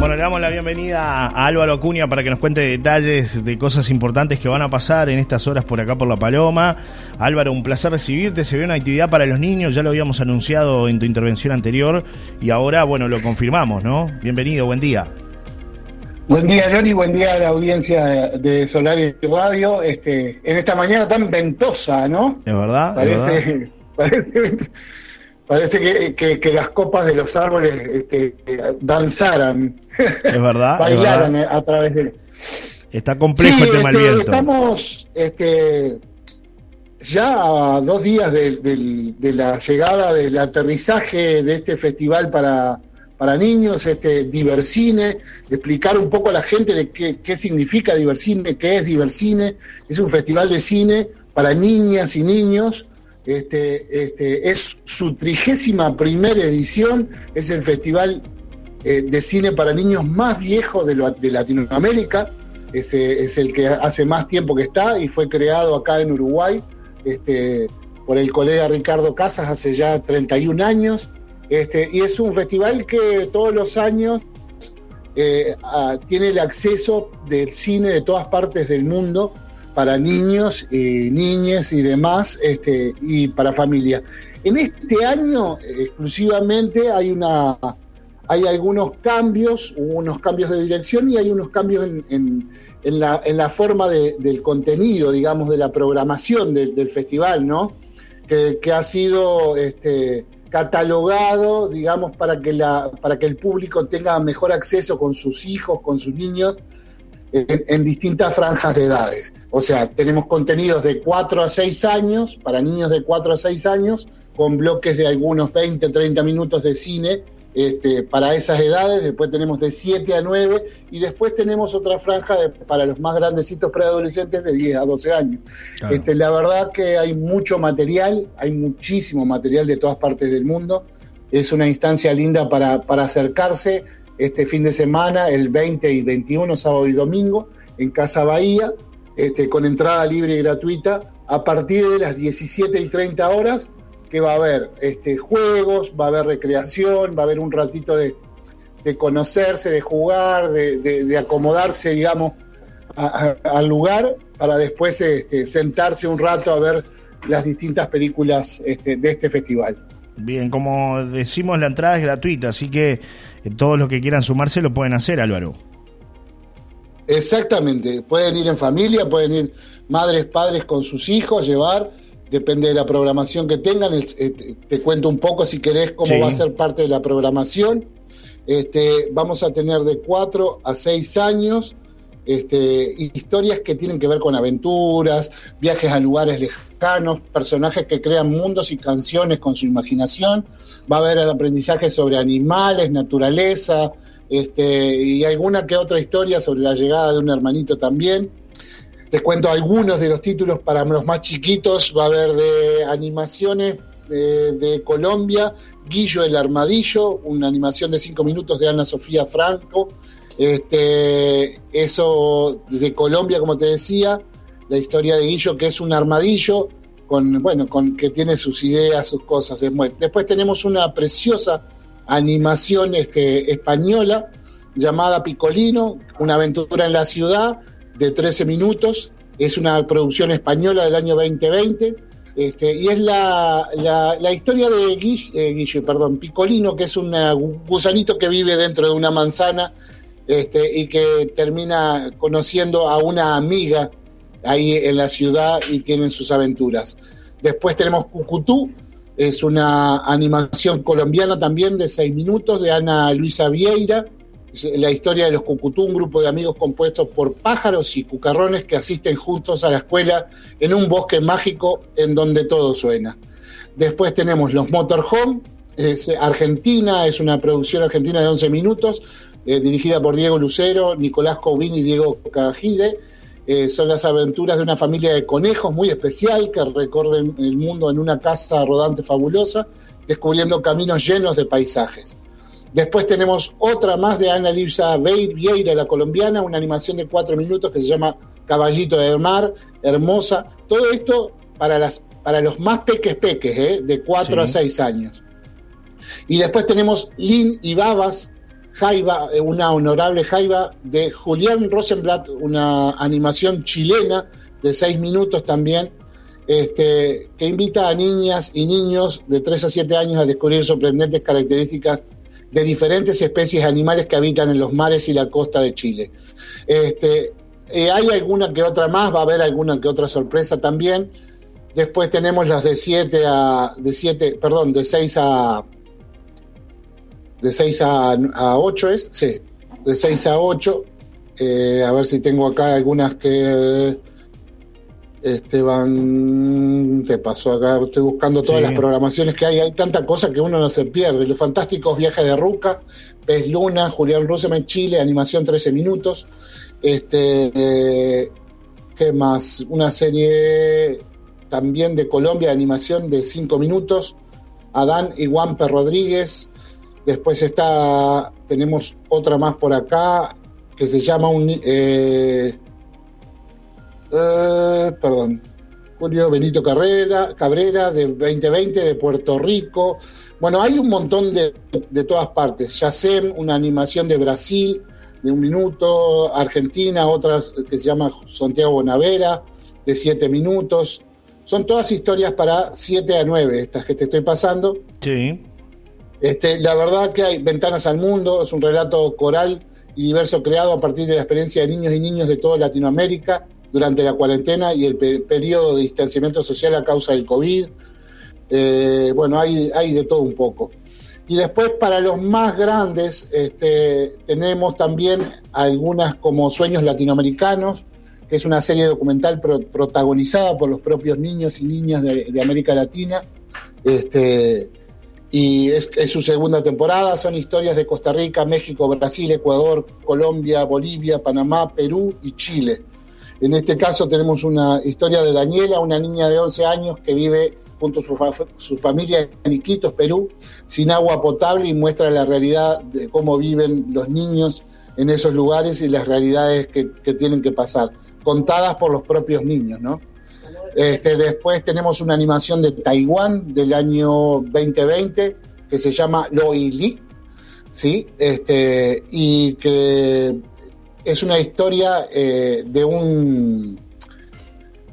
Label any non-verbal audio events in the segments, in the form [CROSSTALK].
Bueno, le damos la bienvenida a Álvaro Acuña para que nos cuente detalles de cosas importantes que van a pasar en estas horas por acá por La Paloma. Álvaro, un placer recibirte. Se ve una actividad para los niños, ya lo habíamos anunciado en tu intervención anterior y ahora, bueno, lo confirmamos, ¿no? Bienvenido, buen día. Buen día, Johnny, buen día a la audiencia de Solar y Radio. Este, en esta mañana tan ventosa, ¿no? ¿Es verdad? [LAUGHS] Parece, parece, parece que, que, las copas de los árboles este, danzaran. Es verdad. [LAUGHS] Bailaran a través de. Está complejo el tema del este, viento. Estamos este, ya a dos días de, de, de la llegada, del aterrizaje de este festival para para niños, este Divercine, explicar un poco a la gente de qué, qué significa Divercine, qué es Divercine, es un festival de cine para niñas y niños, este, este, es su trigésima primera edición, es el festival eh, de cine para niños más viejo de, Latinoamérica, es, es, el que hace más tiempo que está y fue creado acá en Uruguay este, por el colega Ricardo Casas hace ya 31 años. Este, y es un festival que todos los años eh, tiene el acceso del cine de todas partes del mundo para niños, y niñas y demás, este, y para familias. En este año exclusivamente hay una hay algunos cambios, unos cambios de dirección y hay unos cambios en, la, forma de, del contenido, digamos, de la programación de, del festival, ¿no? Que, que ha sido este, catalogado, digamos, para que, la, para que el público tenga mejor acceso con sus hijos, con sus niños, en, en, distintas franjas de edades. O sea, tenemos contenidos de 4 a 6 años, para niños de 4 a 6 años, con bloques de algunos 20, 30 minutos de cine este, para esas edades, después tenemos de 7 a 9 y después tenemos otra franja de, para los más grandecitos preadolescentes de 10 a 12 años. Claro. Este, la verdad que hay mucho material, hay muchísimo material de todas partes del mundo, es una instancia linda para, para acercarse este fin de semana, el 20 y 21, sábado y domingo, en Casa Bahía, este, con entrada libre y gratuita, a partir de las 17 y 30 horas que va a haber este, juegos, va a haber recreación, va a haber un ratito de, de conocerse, de jugar, de, de, de acomodarse, digamos, al lugar para después este, sentarse un rato a ver las distintas películas este, de este festival. Bien, como decimos, la entrada es gratuita, así que todos los que quieran sumarse lo pueden hacer, Álvaro. Exactamente, pueden ir en familia, pueden ir madres, padres con sus hijos, llevar depende de la programación que tengan. Te, te cuento un poco, si querés, cómo sí. va a ser parte de la programación. Este, vamos a tener de 4 a 6 años este, historias que tienen que ver con aventuras, viajes a lugares lejanos, personajes que crean mundos y canciones con su imaginación. Va a haber aprendizaje sobre animales, naturaleza, este, y alguna que otra historia sobre la llegada de un hermanito también. Les cuento algunos de los títulos para los más chiquitos. Va a haber de animaciones de, de Colombia, Guillo el Armadillo, una animación de cinco minutos de Ana Sofía Franco. Este, eso de Colombia, como te decía, la historia de Guillo, que es un armadillo, con, bueno, con, que tiene sus ideas, sus cosas. Después tenemos una preciosa animación este, española llamada Picolino, una aventura en la ciudad, de 13 minutos. Es una producción española del año 2020. Este, y es la, la, la historia de Guille, eh, perdón, Picolino, que es un gusanito que vive dentro de una manzana este, y que termina conociendo a una amiga ahí en la ciudad y tienen sus aventuras. Después tenemos Cucutú, es una animación colombiana también de seis minutos de Ana Luisa Vieira la historia de los Cucutú, un grupo de amigos compuestos por pájaros y cucarrones que asisten juntos a la escuela en un bosque mágico en donde todo suena. Después tenemos los Motorhome, Argentina, es una producción argentina de 11 minutos, eh, dirigida por Diego Lucero, Nicolás Covín y Diego Cajide. Eh, son las aventuras de una familia de conejos muy especial que recorren el mundo en una casa rodante fabulosa, descubriendo caminos llenos de paisajes. Después tenemos otra más de Ana Luisa Vieira, la colombiana, una animación de cuatro minutos que se llama Caballito del Mar, Hermosa, todo esto para, las, para los más peques peques, ¿eh? de 4 a 6 años. Y después tenemos Lin y Babas, Jaiba, eh, una honorable Jaiba de Julián Rosenblatt, una animación chilena de 6 minutos también, este, que invita a niñas y niños de 3 a 7 años a descubrir sorprendentes características de diferentes especies animales que habitan en los mares y la costa de Chile. Este, eh, hay alguna que otra más, va a haber alguna que otra sorpresa también. Después tenemos las de 7 a de 7, perdón, de 6 a de 6 a, a 8 es, sí, de 6 a 8. Eh, a ver si tengo acá algunas que Esteban, te pasó acá, estoy buscando todas las programaciones que hay, hay tanta cosa que uno no se pierde. Los fantásticos viajes de Ruca, Pez Luna, Julián en Chile, animación 13 minutos. Este, eh, ¿qué más? Una serie también de Colombia, animación de 5 minutos. Adán y Juanpe Rodríguez. Después está, tenemos otra más por acá que se llama un, eh, eh, perdón, Julio Benito Carrera, Cabrera de 2020 de Puerto Rico. Bueno, hay un montón de, de todas partes. Yacem, una animación de Brasil de un minuto, Argentina, otras que se llama Santiago Bonavera de siete minutos. Son todas historias para siete a nueve, estas que te estoy pasando. Sí. Este, la verdad que hay Ventanas al Mundo, es un relato coral y diverso creado a partir de la experiencia de niños y niños de toda Latinoamérica durante la cuarentena y el periodo de distanciamiento social a causa del COVID. Eh, bueno, hay, de todo un poco. Y después para los más grandes este, tenemos también algunas como Sueños Latinoamericanos, que es una serie documental protagonizada por los propios niños y niñas de, América Latina. Este, y es, su segunda temporada, son historias de Costa Rica, México, Brasil, Ecuador, Colombia, Bolivia, Panamá, Perú y Chile. En este caso tenemos una historia de Daniela, una niña de 11 años que vive junto a su, familia en Iquitos, Perú, sin agua potable y muestra la realidad de cómo viven los niños en esos lugares y las realidades que, tienen que pasar, contadas por los propios niños, ¿no? Este, después tenemos una animación de Taiwán del año 2020 que se llama Li, ¿sí? Este, y que es una historia eh, de un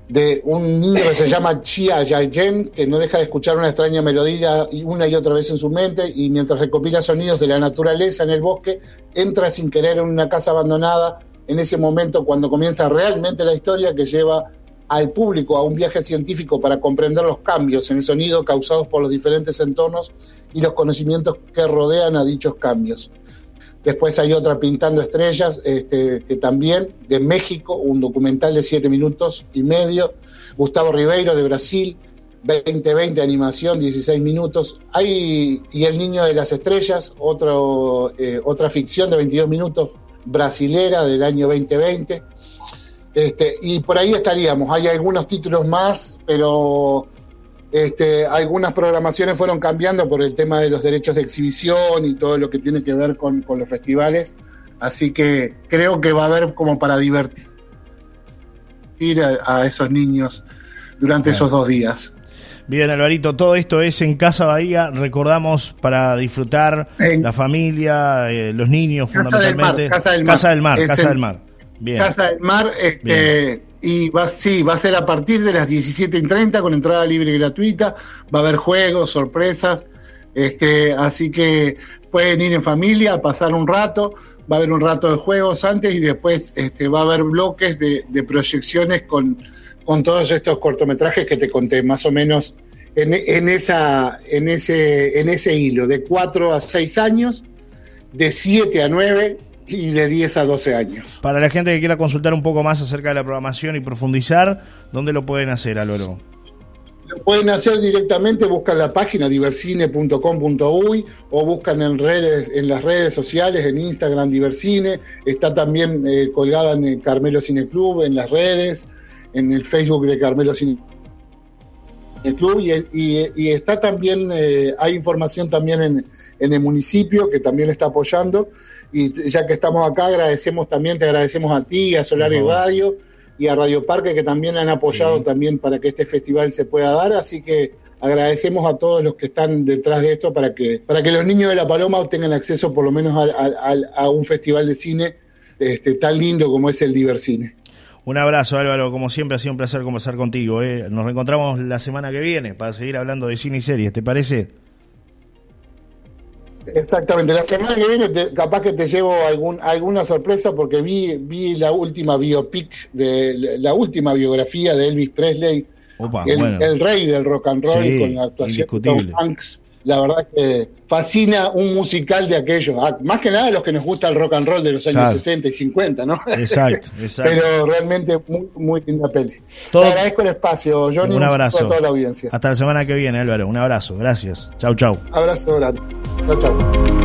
de un niño que se [LAUGHS] llama Chia Yayen, que no deja de escuchar una extraña melodía una y otra vez en su mente, y mientras recopila sonidos de la naturaleza en el bosque, entra sin querer en una casa abandonada, en ese momento cuando comienza realmente la historia que lleva al público a un viaje científico para comprender los cambios en el sonido causados por los diferentes entornos y los conocimientos que rodean a dichos cambios. Después hay otra Pintando Estrellas, este, que también de México, un documental de siete minutos y medio. Gustavo Ribeiro de Brasil, 2020 animación, 16 minutos. Hay Y El Niño de las Estrellas, otro, eh, otra ficción de 22 minutos brasilera del año 2020. Este, y por ahí estaríamos. Hay algunos títulos más, pero este, algunas programaciones fueron cambiando por el tema de los derechos de exhibición y todo lo que tiene que ver con, los festivales. Así que creo que va a haber como para divertir a, esos niños durante esos dos días. Bien, Alvarito, todo esto es en Casa Bahía, recordamos para disfrutar la familia, eh, los niños fundamentalmente. Casa del Mar. Casa del Mar, Casa del Mar. Bien. Casa del Mar, este, y va, sí, va a ser a partir de las 17.30 con entrada libre y gratuita. Va a haber juegos, sorpresas. Este, así que pueden ir en familia a pasar un rato. Va a haber un rato de juegos antes y después este, va a haber bloques de, proyecciones con, con todos estos cortometrajes que te conté, más o menos en, en, esa, en, ese, en ese hilo, de 4 a 6 años, de 7 a 9 y de 10 a 12 años. Para la gente que quiera consultar un poco más acerca de la programación y profundizar, ¿dónde lo pueden hacer, Aloro? Lo pueden hacer directamente, buscan la página diversine.com.uy o buscan en redes, en las redes sociales, en Instagram Diversine, está también eh, colgada en el Carmelo Cine Club, en las redes, en el Facebook de Carmelo Cine Club y, está también, eh, hay información también en, en el municipio que también está apoyando. Y ya que estamos acá, agradecemos también, te agradecemos a ti, a Solar y Radio, y a Radio Parque que también han apoyado también para que este festival se pueda dar, así que agradecemos a todos los que están detrás de esto para que, para que los niños de La Paloma tengan acceso por lo menos a, un festival de cine este, tan lindo como es el Divercine. Un abrazo Álvaro, como siempre ha sido un placer conversar contigo. ¿eh? Nos reencontramos la semana que viene para seguir hablando de cine y series, ¿te parece? Exactamente, la semana que viene capaz que te llevo algún, alguna sorpresa porque vi, vi la última biopic, de la última biografía de Elvis Presley, el, rey del rock and roll con la actuación de Tom Hanks la verdad que fascina un musical de aquellos, más que nada los que nos gusta el rock and roll de los años 60 y 50, ¿no? Exacto, [LAUGHS] exacto. Pero realmente muy, muy linda peli. Te agradezco el espacio, Johnny. Un abrazo. A toda la audiencia. Hasta la semana que viene, Álvaro. Un abrazo. Gracias. Chau, chau. Abrazo grande. Chau, chau.